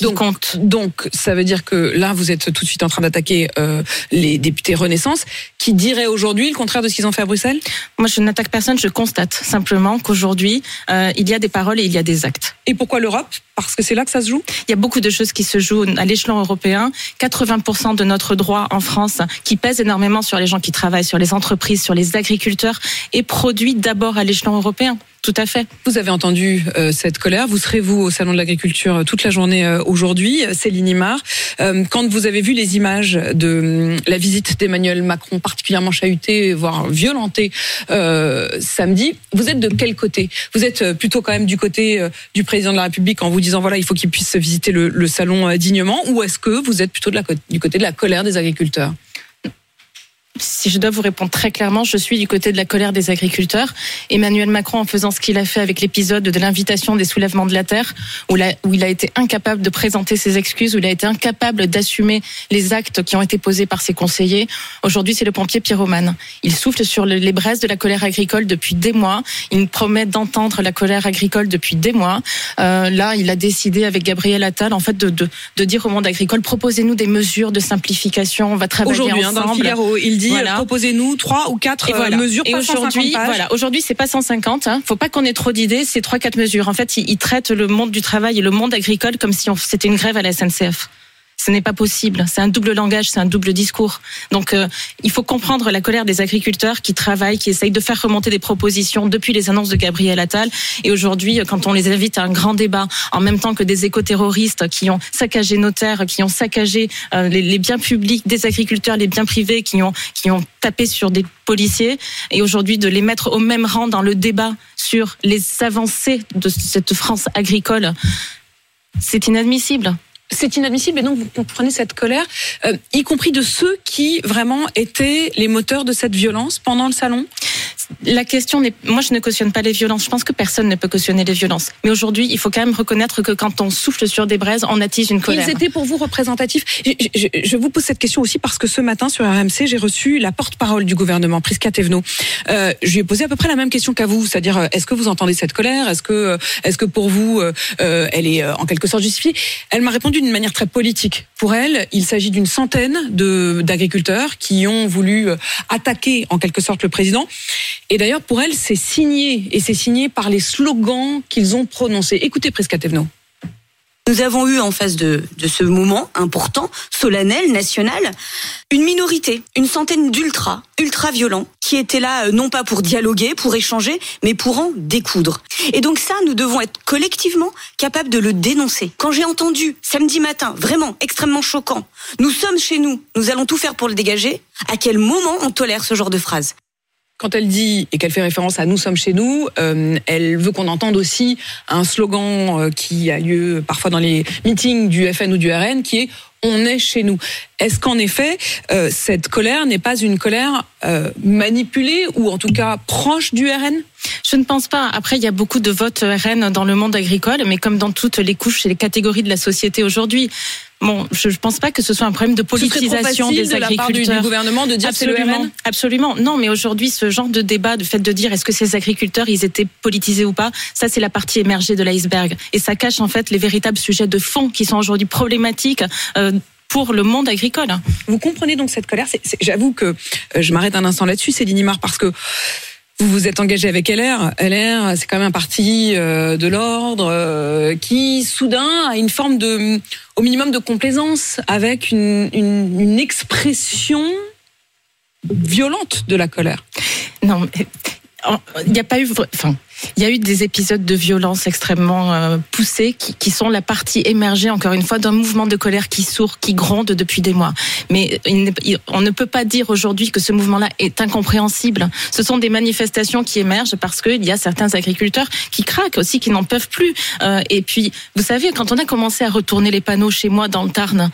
Donc, donc, ça veut dire que là, vous êtes tout de suite en train d'attaquer euh, les députés Renaissance, qui diraient aujourd'hui le contraire de ce qu'ils ont fait à Bruxelles? Moi, je n'attaque personne, je constate simplement qu'aujourd'hui, euh, il y a des paroles et il y a des actes. Et pourquoi l'Europe? Parce que c'est là que ça se joue? Il y a beaucoup de choses qui se jouent à l'échelon européen. 80% de notre droit en France, qui pèse énormément sur les gens qui travaillent, sur les entreprises, sur les agriculteurs, est produit d'abord à l'échelon européen. Tout à fait. Vous avez entendu euh, cette colère. Vous serez vous au salon de l'agriculture euh, toute la journée euh, aujourd'hui, Céline Imar. Euh, quand vous avez vu les images de hum, la visite d'Emmanuel Macron, particulièrement chahutée, voire violentée, euh, samedi, vous êtes de quel côté? Vous êtes plutôt quand même du côté euh, du président de la République en vous disant voilà, il faut qu'il puisse visiter le, salon euh, dignement, ou est-ce que vous êtes plutôt de la, du côté de la colère des agriculteurs? Si je dois vous répondre très clairement, je suis du côté de la colère des agriculteurs. Emmanuel Macron, en faisant ce qu'il a fait avec l'épisode de l'invitation des soulèvements de la terre, où, la- où il a été incapable de présenter ses excuses, où il a été incapable d'assumer les actes qui ont été posés par ses conseillers. Aujourd'hui, c'est le pompier pyromane. Il souffle sur le- les braises de la colère agricole depuis des mois. Il promet d'entendre la colère agricole depuis des mois. Euh, là, il a décidé avec Gabriel Attal, en fait, de, de, de dire au monde agricole proposez-nous des mesures de simplification. On va travailler Aujourd'hui, hein, ensemble. dans le Figaro, il dit Voilà. proposez-nous trois ou quatre euh, voilà. mesures. Et pas 150 aujourd'hui, voilà, aujourd'hui c'est pas 150. Hein. Faut pas qu'on ait trop d'idées. C'est trois quatre mesures. En fait, ils, ils traitent le monde du travail et le monde agricole comme si c'était une grève à la SNCF. Ce n'est pas possible. C'est un double langage, c'est un double discours. Donc, euh, il faut comprendre la colère des agriculteurs qui travaillent, qui essayent de faire remonter des propositions depuis les annonces de Gabriel Attal. Et aujourd'hui, euh, quand on les invite à un grand débat, en même temps que des éco-terroristes qui ont saccagé nos terres, qui ont saccagé euh, les, les biens publics des agriculteurs, les biens privés, qui ont qui ont tapé sur des policiers, et aujourd'hui de les mettre au même rang dans le débat sur les avancées de cette France agricole, c'est inadmissible. C'est inadmissible et donc vous comprenez cette colère, euh, y compris de ceux qui vraiment étaient les moteurs de cette violence pendant le salon? La question n'est, moi je ne cautionne pas les violences. Je pense que personne ne peut cautionner les violences. Mais aujourd'hui, il faut quand même reconnaître que quand on souffle sur des braises, on attise une colère. Ils étaient pour vous représentatifs. Je, je- je vous pose cette question aussi parce que ce matin sur RMC, j'ai reçu la porte-parole du gouvernement, Prisca Thévenot. Euh, je lui ai posé à peu près la même question qu'à vous, c'est-à-dire euh, est-ce que vous entendez cette colère? Est-ce que, est-ce que pour vous, euh, elle est en quelque sorte justifiée? Elle m'a répondu d'une manière très politique. Pour elle, il s'agit d'une centaine d'agriculteurs qui ont voulu euh, attaquer en quelque sorte le président. Et d'ailleurs, pour elle, c'est signé et c'est signé par les slogans qu'ils ont prononcés. Écoutez, Prisca. Nous avons eu en face de, ce moment important, solennel, national, une minorité, une centaine d'ultra, ultra violents, qui étaient là euh, non pas pour dialoguer, pour échanger, mais pour en découdre. Et donc ça, nous devons être collectivement capables de le dénoncer. Quand j'ai entendu samedi matin, vraiment extrêmement choquant, nous sommes chez nous, nous allons tout faire pour le dégager, à quel moment on tolère ce genre de phrase? Quand elle dit et qu'elle fait référence à nous sommes chez nous, euh, elle veut qu'on entende aussi un slogan euh, qui a lieu parfois dans les meetings du FN ou du RN qui est on est chez nous. Est-ce qu'en effet, euh, cette colère n'est pas une colère euh, manipulé ou en tout cas proche du RN Je ne pense pas. Après, il y a beaucoup de votes RN dans le monde agricole, mais comme dans toutes les couches et les catégories de la société aujourd'hui. Bon, je ne pense pas que ce soit un problème de trop politisation facile des de la part du- agriculteurs. du gouvernement de dire absolument, RN? absolument. Non, mais aujourd'hui, ce genre de débat, de fait de dire est-ce que ces agriculteurs, ils étaient politisés ou pas, ça c'est la partie émergée de l'iceberg, et ça cache en fait les véritables sujets de fond qui sont aujourd'hui problématiques. euh, pour le monde agricole. Vous comprenez donc cette colère J'avoue que euh, je m'arrête un instant là-dessus, Céline Imar, parce que vous vous êtes engagé avec LR. LR, c'est quand même un parti euh, de l'ordre euh, qui, soudain, a une forme de, au minimum, de complaisance avec une, une, expression violente de la colère. Non, mais il n'y a pas eu, enfin, il y a eu des épisodes de violence extrêmement euh, poussés qui, qui sont la partie émergée, encore une fois, d'un mouvement de colère qui sourd, qui gronde depuis des mois. Mais il il- on ne peut pas dire aujourd'hui que ce mouvement-là est incompréhensible. Ce sont des manifestations qui émergent parce qu'il y a certains agriculteurs qui craquent aussi, qui n'en peuvent plus. Euh, et puis, vous savez, quand on a commencé à retourner les panneaux chez moi dans le Tarn,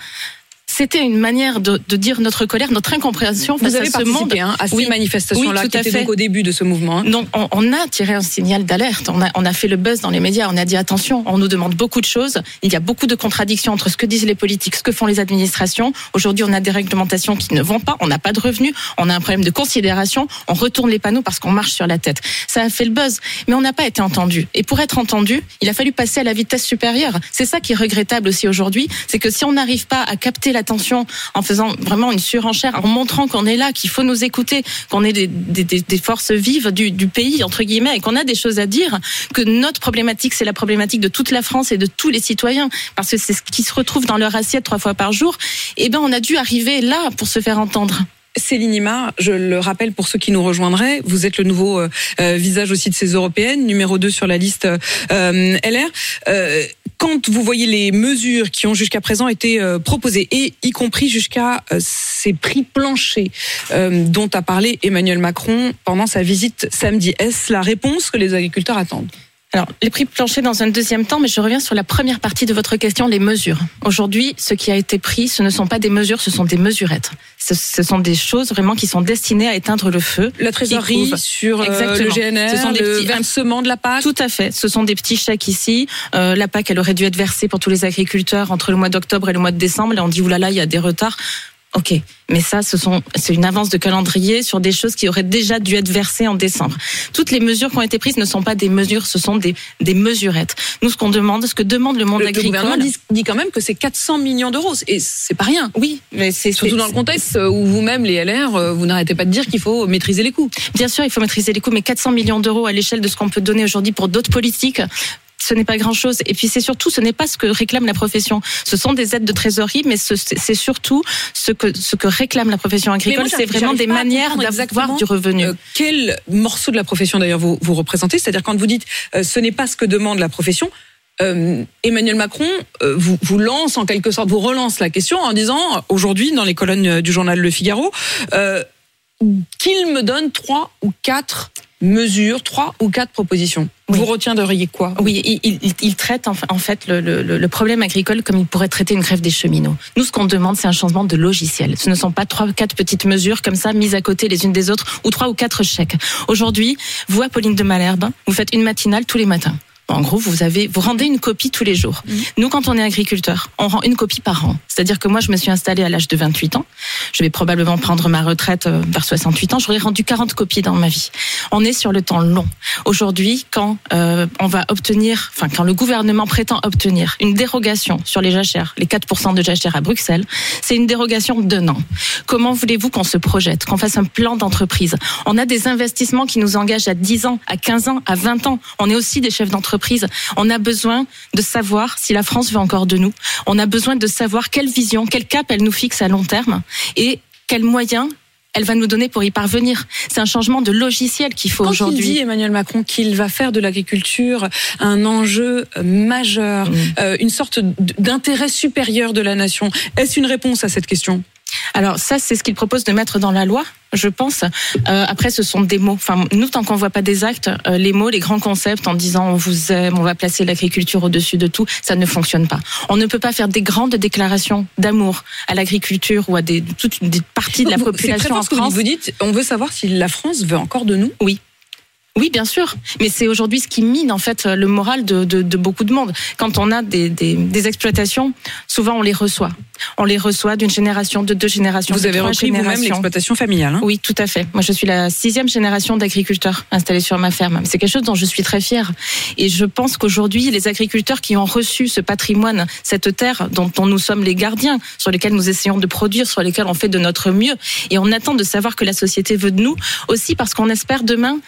c'était une manière de, de dire notre colère, notre incompréhension face Vous avez à ce monde. hein, à ces Oui. manifestations-là Oui, qui étaient donc au début de ce mouvement. hein. Donc on, on a tiré un signal d'alerte, on a, on a fait le buzz dans les médias, on a dit attention, on nous demande beaucoup de choses, il y a beaucoup de contradictions entre ce que disent les politiques, ce que font les administrations. Aujourd'hui on a des réglementations qui ne vont pas, on n'a pas de revenus, on a un problème de considération, on retourne les panneaux parce qu'on marche sur la tête. Ça a fait le buzz, mais on n'a pas été entendu. Et pour être entendu, il a fallu passer à la vitesse supérieure. C'est ça qui est regrettable aussi aujourd'hui, c'est que si on n'arrive pas à capter l'attention en faisant vraiment une surenchère, en montrant qu'on est là, qu'il faut nous écouter, qu'on est des, forces vives du, pays, entre guillemets, et qu'on a des choses à dire, que notre problématique, c'est la problématique de toute la France et de tous les citoyens, parce que c'est ce qui se retrouve dans leur assiette trois fois par jour, et ben on a dû arriver là pour se faire entendre. Céline Imar, je le rappelle pour ceux qui nous rejoindraient, vous êtes le nouveau euh, euh, visage aussi de ces européennes, numéro 2 sur la liste euh, LR. Quand vous voyez les mesures qui ont jusqu'à présent été euh, proposées, et y compris jusqu'à euh, ces prix planchers euh, dont a parlé Emmanuel Macron pendant sa visite samedi, est-ce la réponse que les agriculteurs attendent? Alors, les prix planchers dans un deuxième temps, mais je reviens sur la première partie de votre question, les mesures. Aujourd'hui, ce qui a été pris, ce ne sont pas des mesures, ce sont des mesurettes. Ce, ce sont des choses vraiment qui sont destinées à éteindre le feu. La trésorerie sur euh, le GNR, Ce sont des le petits versement de la PAC Tout à fait. Ce sont des petits chèques ici. Euh, la PAC, elle aurait dû être versée pour tous les agriculteurs entre le mois d'octobre et le mois de décembre. Là, on dit, oulala, il y a des retards. Ok, mais ça, ce sont, c'est une avance de calendrier sur des choses qui auraient déjà dû être versées en décembre. Toutes les mesures qui ont été prises ne sont pas des mesures, ce sont des, des mesurettes. Nous, ce qu'on demande, ce que demande le monde le, le agricole. gouvernement dit, dit quand même que c'est 400 millions d'euros, et c'est pas rien. Oui, mais c'est surtout dans le contexte où vous-même les LR, euh, vous n'arrêtez pas de dire qu'il faut maîtriser les coûts. Bien sûr, il faut maîtriser les coûts, mais 400 millions d'euros à l'échelle de ce qu'on peut donner aujourd'hui pour d'autres politiques. Ce n'est pas grand-chose. Et puis c'est surtout, ce n'est pas ce que réclame la profession. Ce sont des aides de trésorerie, mais ce- c'est surtout ce que ce que réclame la profession agricole. C'est vraiment des manières d'avoir du revenu. euh, quel morceau de la profession d'ailleurs vous, vous représentez C'est-à-dire quand vous dites euh, ce n'est pas ce que demande la profession. euh, Emmanuel Macron euh, vous, vous lance en quelque sorte, vous relance la question en disant aujourd'hui dans les colonnes du journal Le Figaro euh, qu'il me donne trois ou quatre mesures, trois ou quatre propositions. Vous retiendriez quoi? Oui, il, il- il traite en, en fait le, le- le problème agricole comme il pourrait traiter une grève des cheminots. Nous, ce qu'on demande, c'est un changement de logiciel. Ce ne sont pas trois ou quatre petites mesures comme ça mises à côté les unes des autres ou trois ou quatre chèques. Aujourd'hui, vous, Apolline de Malherbe, vous faites une matinale tous les matins. En gros, vous avez, vous rendez une copie tous les jours. Nous, quand on est agriculteur, on rend une copie par an. C'est-à-dire que moi, je me suis installée à l'âge de 28 ans. Je vais probablement prendre ma retraite euh, vers 68 ans. J'aurais rendu 40 copies dans ma vie. On est sur le temps long. Aujourd'hui, quand euh, on va obtenir, enfin, quand le gouvernement prétend obtenir une dérogation sur les jachères, les 4% de jachères à Bruxelles, c'est une dérogation d'un an. Comment voulez-vous qu'on se projette, qu'on fasse un plan d'entreprise? On a des investissements qui nous engagent à 10 ans, à 15 ans, à 20 ans. On est aussi des chefs d'entreprise. On a besoin de savoir si la France veut encore de nous. On a besoin de savoir quelle vision, quel cap elle nous fixe à long terme et quels moyens elle va nous donner pour y parvenir. C'est un changement de logiciel qu'il faut Quand il aujourd'hui. dit Emmanuel Macron qu'il va faire de l'agriculture un enjeu euh, majeur, Mm. euh, une sorte d'intérêt supérieur de la nation, est-ce une réponse à cette question? Alors ça, c'est ce qu'il propose de mettre dans la loi, je pense. Euh, après, ce sont des mots. Enfin, nous, tant qu'on voit pas des actes, euh, les mots, les grands concepts, en disant on vous aime, on va placer l'agriculture au-dessus de tout, ça ne fonctionne pas. On ne peut pas faire des grandes déclarations d'amour à l'agriculture ou à des, toute une des parties de la population très en ce que vous dites. On veut savoir si la France veut encore de nous. Oui. Oui, bien sûr. Mais c'est aujourd'hui ce qui mine en fait le moral de, de, de beaucoup de monde. Quand on a des, des, des exploitations, souvent on les reçoit. On les reçoit d'une génération, de deux générations. Vous de avez trois repris vous-même l'exploitation familiale. hein? Oui, tout à fait. Moi, je suis la sixième génération d'agriculteurs installés sur ma ferme. C'est quelque chose dont je suis très fière. Et je pense qu'aujourd'hui, les agriculteurs qui ont reçu ce patrimoine, cette terre dont, dont nous sommes les gardiens, sur lesquels nous essayons de produire, sur lesquels on fait de notre mieux, et on attend de savoir que la société veut de nous, aussi parce qu'on espère demain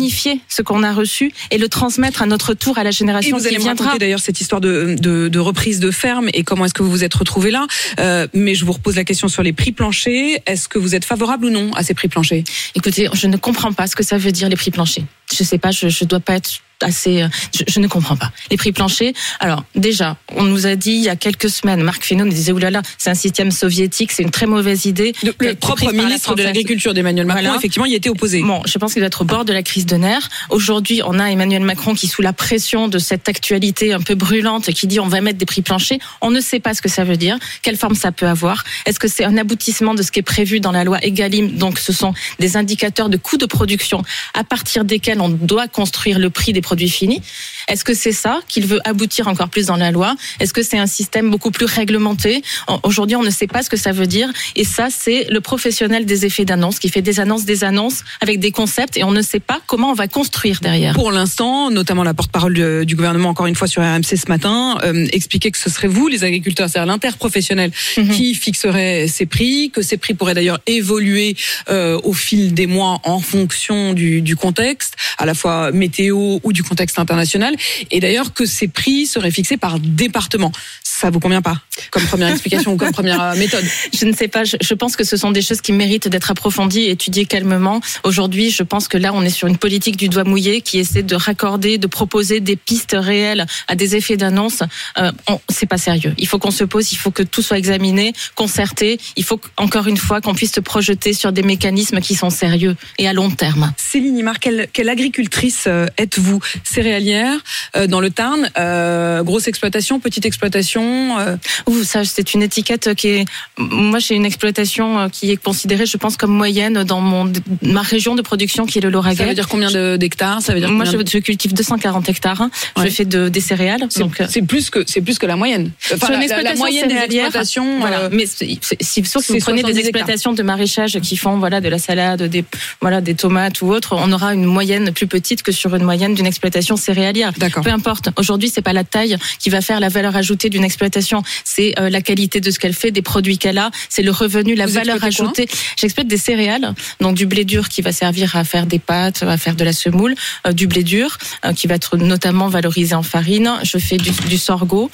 bonifier ce qu'on a reçu et le transmettre à notre tour à la Et génération vous qui allez me viendra. raconter d'ailleurs cette histoire de, de, de reprise de ferme et comment est-ce que vous vous êtes retrouvé là. Euh, mais je vous repose la question sur les prix planchers. Est-ce que vous êtes favorable ou non à ces prix planchers? Écoutez, je ne comprends pas ce que ça veut dire les prix planchers. Je sais pas, je, je dois pas être assez. euh, Je, je ne comprends pas les prix planchers. Alors déjà, on nous a dit il y a quelques semaines, Marc Fesneau nous disait oulala, c'est un système soviétique, c'est une très mauvaise idée. Le, le propre ministre de l'Agriculture d'Emmanuel Macron, Voilà. effectivement, y était opposé. Bon, je pense qu'il doit être au bord de la crise de nerfs. Aujourd'hui, on a Emmanuel Macron qui, sous la pression de cette actualité un peu brûlante, qui dit on va mettre des prix planchers. On ne sait pas ce que ça veut dire, quelle forme ça peut avoir. Est-ce que c'est un aboutissement de ce qui est prévu dans la loi Egalim? Donc, ce sont des indicateurs de coûts de production à partir desquels on doit construire le prix des produits finis. Est-ce que c'est ça qu'il veut aboutir encore plus dans la loi? Est-ce que c'est un système beaucoup plus réglementé? En- Aujourd'hui, on ne sait pas ce que ça veut dire. Et ça, c'est le professionnel des effets d'annonce qui fait des annonces, des annonces avec des concepts et on ne sait pas comment on va construire derrière. Pour l'instant, notamment la porte-parole du gouvernement, encore une fois sur RMC ce matin, euh, expliquait que ce serait vous, les agriculteurs, c'est-à-dire l'interprofessionnel, qui fixerait ces prix, que ces prix pourraient d'ailleurs évoluer euh, au fil des mois en fonction du, du contexte, à la fois météo ou du contexte international, et d'ailleurs que ces prix seraient fixés par département. Ça vous convient pas comme première explication ou comme première euh, méthode? Je ne sais pas. Je, je pense que ce sont des choses qui méritent d'être approfondies et étudiées calmement. Aujourd'hui, je pense que là, on est sur une politique du doigt mouillé qui essaie de raccorder, de proposer des pistes réelles à des effets d'annonce. Euh, c'est pas sérieux. Il faut qu'on se pose. Il faut que tout soit examiné, concerté. Il faut encore une fois qu'on puisse se projeter sur des mécanismes qui sont sérieux et à long terme. Céline Imar, quelle, quelle agricultrice euh, êtes-vous? Céréalière euh, dans le Tarn, euh, grosse exploitation, petite exploitation euh, Ouh, ça, c'est une étiquette qui est. Moi, j'ai une exploitation qui est considérée, je pense, comme moyenne dans mon ma région de production, qui est le Lauragais. Ça veut dire combien d'hectares? Ça veut dire Moi, je, je cultive 240 hectares. Je Ouais. fais de, des céréales. C'est- Donc, c'est plus que c'est plus que la moyenne. Enfin, sur une la- la, moyenne des exploitations. voilà. mais si, sauf si c'est vous prenez 70 des exploitations de maraîchage qui font voilà de la salade, des voilà des tomates ou autre, on aura une moyenne plus petite que sur une moyenne d'une exploitation céréalière. D'accord. Peu importe. Aujourd'hui, c'est pas la taille qui va faire la valeur ajoutée d'une exploitation, c'est euh, la qualité de ce qu'elle fait, des produits qu'elle a, c'est le revenu, la Vous valeur ajoutée. J'exploite des céréales, donc du blé dur qui va servir à faire des pâtes, à faire de la semoule, euh, du blé dur euh, qui va être notamment valorisé en farine. Je fais du, du sorgho,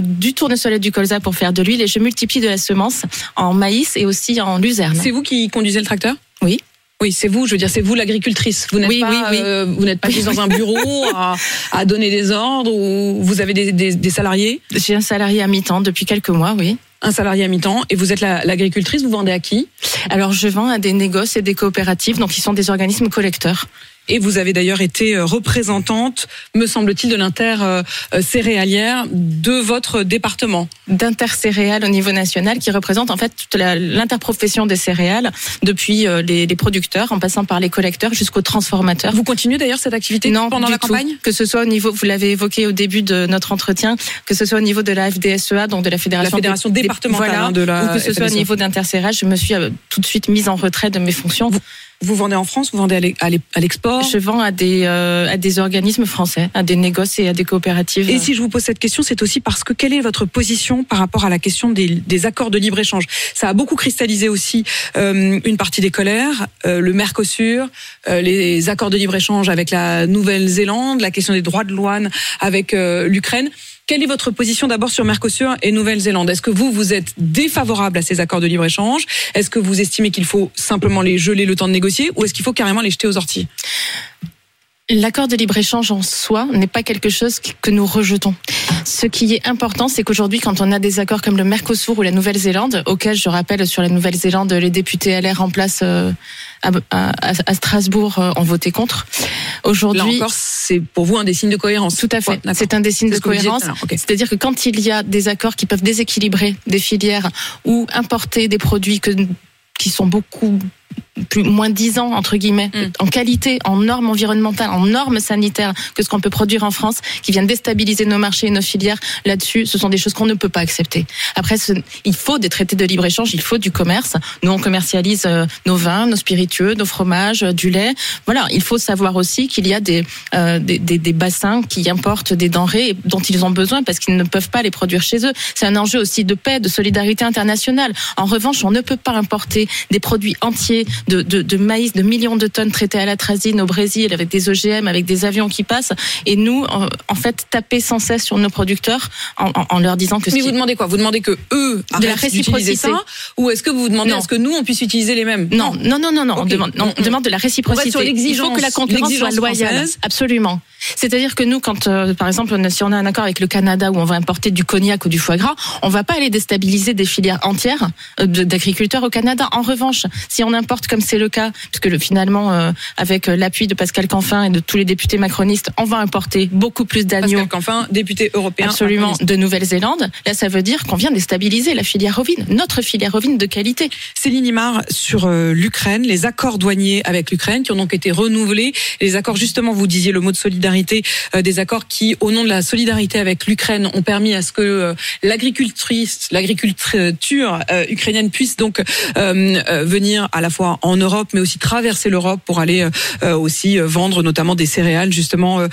du tournesol et du colza pour faire de l'huile et je multiplie de la semence en maïs et aussi en luzerne. C'est vous qui conduisez le tracteur? Oui. Oui, c'est vous. Je veux dire, c'est vous l'agricultrice. Vous n'êtes Oui, pas, oui, oui. euh, vous n'êtes pas juste dans un bureau à, à donner des ordres ou vous avez des, des, des salariés? J'ai un salarié à mi-temps depuis quelques mois, oui. Un salarié à mi-temps et vous êtes la- l'agricultrice. Vous vendez à qui? Alors je vends à des négoces et des coopératives, donc ils sont des organismes collecteurs. Et vous avez d'ailleurs été euh, représentante, me semble-t-il, de l'inter-céréalière de votre département. D'intercéréales au niveau national qui représente en fait toute l'interprofession des céréales depuis euh, les, les producteurs en passant par les collecteurs jusqu'aux transformateurs. Vous continuez d'ailleurs cette activité non, pendant la tout. campagne? Que ce soit au niveau, vous l'avez évoqué au début de notre entretien, que ce soit au niveau de la FDSEA, donc de la Fédération, La fédération des- des- départementale, voilà, hein, de la ou que ce soit au FDSEA. niveau d'Intercéréales, je me suis euh, tout de suite mise en retrait de mes fonctions. Vous vendez en France, vous vendez à l'e- à l'e- à l'export? Je vends à des, euh, à des organismes français, à des négoces et à des coopératives. Et si je vous pose cette question, c'est aussi parce que quelle est votre position par rapport à la question des, des accords de libre-échange? Ça a beaucoup cristallisé aussi euh, une partie des colères, euh, le Mercosur, euh, les accords de libre-échange avec la Nouvelle-Zélande, la question des droits de douane avec euh, l'Ukraine. Quelle est votre position d'abord sur Mercosur et Nouvelle-Zélande? Est-ce que vous, vous êtes défavorable à ces accords de libre-échange? Est-ce que vous estimez qu'il faut simplement les geler le temps de négocier ou est-ce qu'il faut carrément les jeter aux orties? L'accord de libre-échange en soi n'est pas quelque chose que nous rejetons. Ce qui est important, c'est qu'aujourd'hui, quand on a des accords comme le Mercosur ou la Nouvelle-Zélande, auquel je rappelle sur la Nouvelle-Zélande, les députés LR en place euh, à, à- à Strasbourg euh, ont voté contre. Aujourd'hui, Là encore, c'est pour vous un des signes de cohérence. Tout à fait. c'est un des signes de ce cohérence. C'est-à-dire que quand il y a des accords qui peuvent déséquilibrer des filières ou importer des produits que, qui sont beaucoup plus moins dix ans entre guillemets Mm. en qualité, en normes environnementales, en normes sanitaires que ce qu'on peut produire en France, qui viennent déstabiliser nos marchés et nos filières là-dessus, ce sont des choses qu'on ne peut pas accepter. Après, ce- il faut des traités de libre échange, il faut du commerce. Nous, on commercialise euh, nos vins, nos spiritueux, nos fromages, euh, du lait. Voilà, il faut savoir aussi qu'il y a des, euh, des, des, des bassins qui importent des denrées dont ils ont besoin parce qu'ils ne peuvent pas les produire chez eux. C'est un enjeu aussi de paix, de solidarité internationale. En revanche, on ne peut pas importer des produits entiers de, de, de maïs, de millions de tonnes traitées à la trazine au Brésil avec des OGM, avec des avions qui passent. Et nous, en, en fait, taper sans cesse sur nos producteurs en, en, en leur disant que Mais vous demandez quoi? Vous demandez que eux De la réciprocité. ça Ou est-ce que vous vous demandez Non. à ce que nous, on puisse utiliser les mêmes? Non, non, non, non, non. On demande, on demande de la réciprocité. sur Il faut que la concurrence soit loyale. française. Absolument. C'est-à-dire que nous, quand, euh, par exemple, si on a un accord avec le Canada où on va importer du cognac ou du foie gras, on va pas aller déstabiliser des filières entières euh, d'agriculteurs au Canada. En revanche, si on importe comme c'est le cas, puisque le, finalement, euh, avec euh, l'appui de Pascal Canfin et de tous les députés macronistes, on va importer beaucoup plus d'agneaux. Pascal Canfin, député européen. Absolument, macroniste. de Nouvelle-Zélande. Là, ça veut dire qu'on vient déstabiliser la filière ovine, notre filière ovine de qualité. Céline Imar sur euh, l'Ukraine, les accords douaniers avec l'Ukraine qui ont donc été renouvelés, les accords justement, vous disiez le mot de solidarité, euh, des accords qui, au nom de la solidarité avec l'Ukraine, ont permis à ce que euh, l'agricultrice, l'agriculture euh, ukrainienne puisse donc venir à la fois en Europe, mais aussi traverser l'Europe pour aller euh, euh, aussi euh, vendre notamment des céréales justement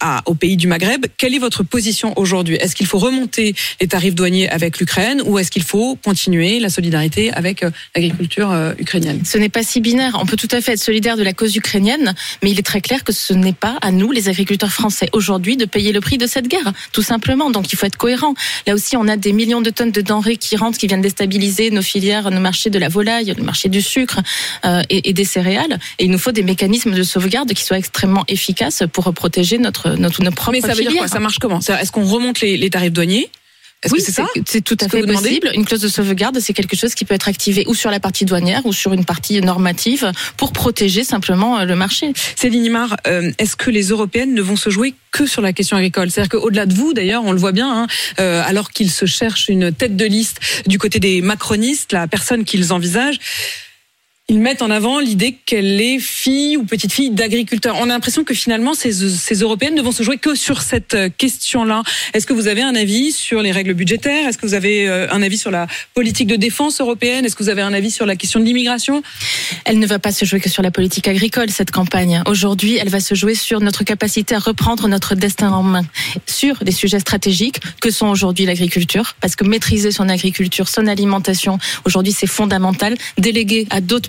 à, au pays du Maghreb. Quelle est votre position aujourd'hui? Est-ce qu'il faut remonter les tarifs douaniers avec l'Ukraine ou est-ce qu'il faut continuer la solidarité avec l'agriculture ukrainienne? Ce n'est pas si binaire. On peut tout à fait être solidaire de la cause ukrainienne, mais il est très clair que ce n'est pas à nous, les agriculteurs français, aujourd'hui, de payer le prix de cette guerre, tout simplement. Donc il faut être cohérent. Là aussi, on a des millions de tonnes de denrées qui rentrent, qui viennent déstabiliser nos filières, nos marchés de la volaille, le marché du sucre euh, et, et des céréales. Et il nous faut des mécanismes de sauvegarde qui soient extrêmement efficaces pour protéger notre, notre, nos propres Mais ça veut dire quoi? Ça marche comment? Est-ce qu'on remonte les, les tarifs douaniers? Est-ce oui, que c'est ça? C'est tout à fait possible. Une clause de sauvegarde, c'est quelque chose qui peut être activé ou sur la partie douanière ou sur une partie normative pour protéger simplement euh, le marché. Céline Imar, euh, est-ce que les Européennes ne vont se jouer que sur la question agricole? C'est-à-dire qu'au-delà de vous, d'ailleurs, on le voit bien, hein, euh, alors qu'ils se cherchent une tête de liste du côté des macronistes, la personne qu'ils envisagent, ils mettent en avant l'idée qu'elle est fille ou petite fille d'agriculteur. On a l'impression que finalement, ces, Européennes ne vont se jouer que sur cette euh, question-là. Est-ce que vous avez un avis sur les règles budgétaires? Est-ce que vous avez euh, un avis sur la politique de défense européenne? Est-ce que vous avez un avis sur la question de l'immigration? Elle ne va pas se jouer que sur la politique agricole, cette campagne. Aujourd'hui, elle va se jouer sur notre capacité à reprendre notre destin en main, sur des sujets stratégiques que sont aujourd'hui l'agriculture, parce que maîtriser son agriculture, son alimentation, aujourd'hui c'est fondamental. Déléguer à d'autres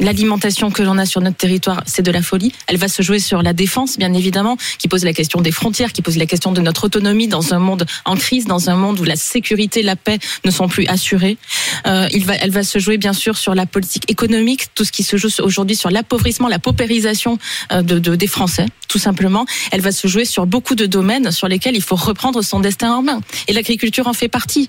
l'alimentation que l'on a sur notre territoire, c'est de la folie. Elle va se jouer sur la défense, bien évidemment, qui pose la question des frontières, qui pose la question de notre autonomie dans un monde en crise, dans un monde où la sécurité, la paix ne sont plus assurées. Euh, elle va se jouer, bien sûr, sur la politique économique, tout ce qui se joue aujourd'hui sur l'appauvrissement, la paupérisation euh, de, de- des Français, tout simplement. Elle va se jouer sur beaucoup de domaines sur lesquels il faut reprendre son destin en main. Et l'agriculture en fait partie.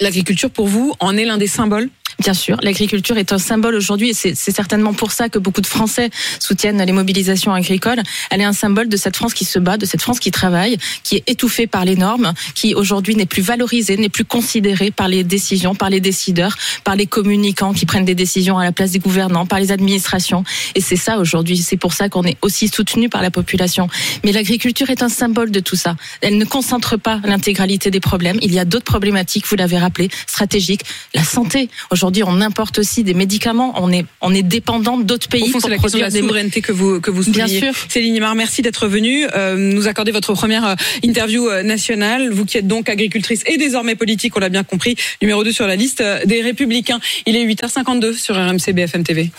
L'agriculture, pour vous, en est l'un des symboles? Bien sûr, l'agriculture est un symbole aujourd'hui et c'est certainement pour ça que beaucoup de Français soutiennent les mobilisations agricoles. Elle est un symbole de cette France qui se bat, de cette France qui travaille, qui est étouffée par les normes, qui aujourd'hui n'est plus valorisée, n'est plus considérée par les décisions, par les décideurs, par les communicants qui prennent des décisions à la place des gouvernants, par les administrations. Et c'est ça aujourd'hui, c'est pour ça qu'on est aussi soutenu par la population. Mais l'agriculture est un symbole de tout ça. Elle ne concentre pas l'intégralité des problèmes. Il y a d'autres problématiques, vous l'avez rappelé, stratégiques. La santé. Aujourd'hui, on importe aussi des médicaments. On est, on est dépendant d'autres pays Au fond, pour c'est la question de la des souveraineté que vous que vous Bien soulignez. sûr. Céline Imar, merci d'être venue euh, nous accorder votre première euh, interview euh, nationale. Vous qui êtes donc agricultrice et désormais politique, on l'a bien compris, numéro 2 sur la liste des Républicains. Il est 8h52 sur RMC BFM TV.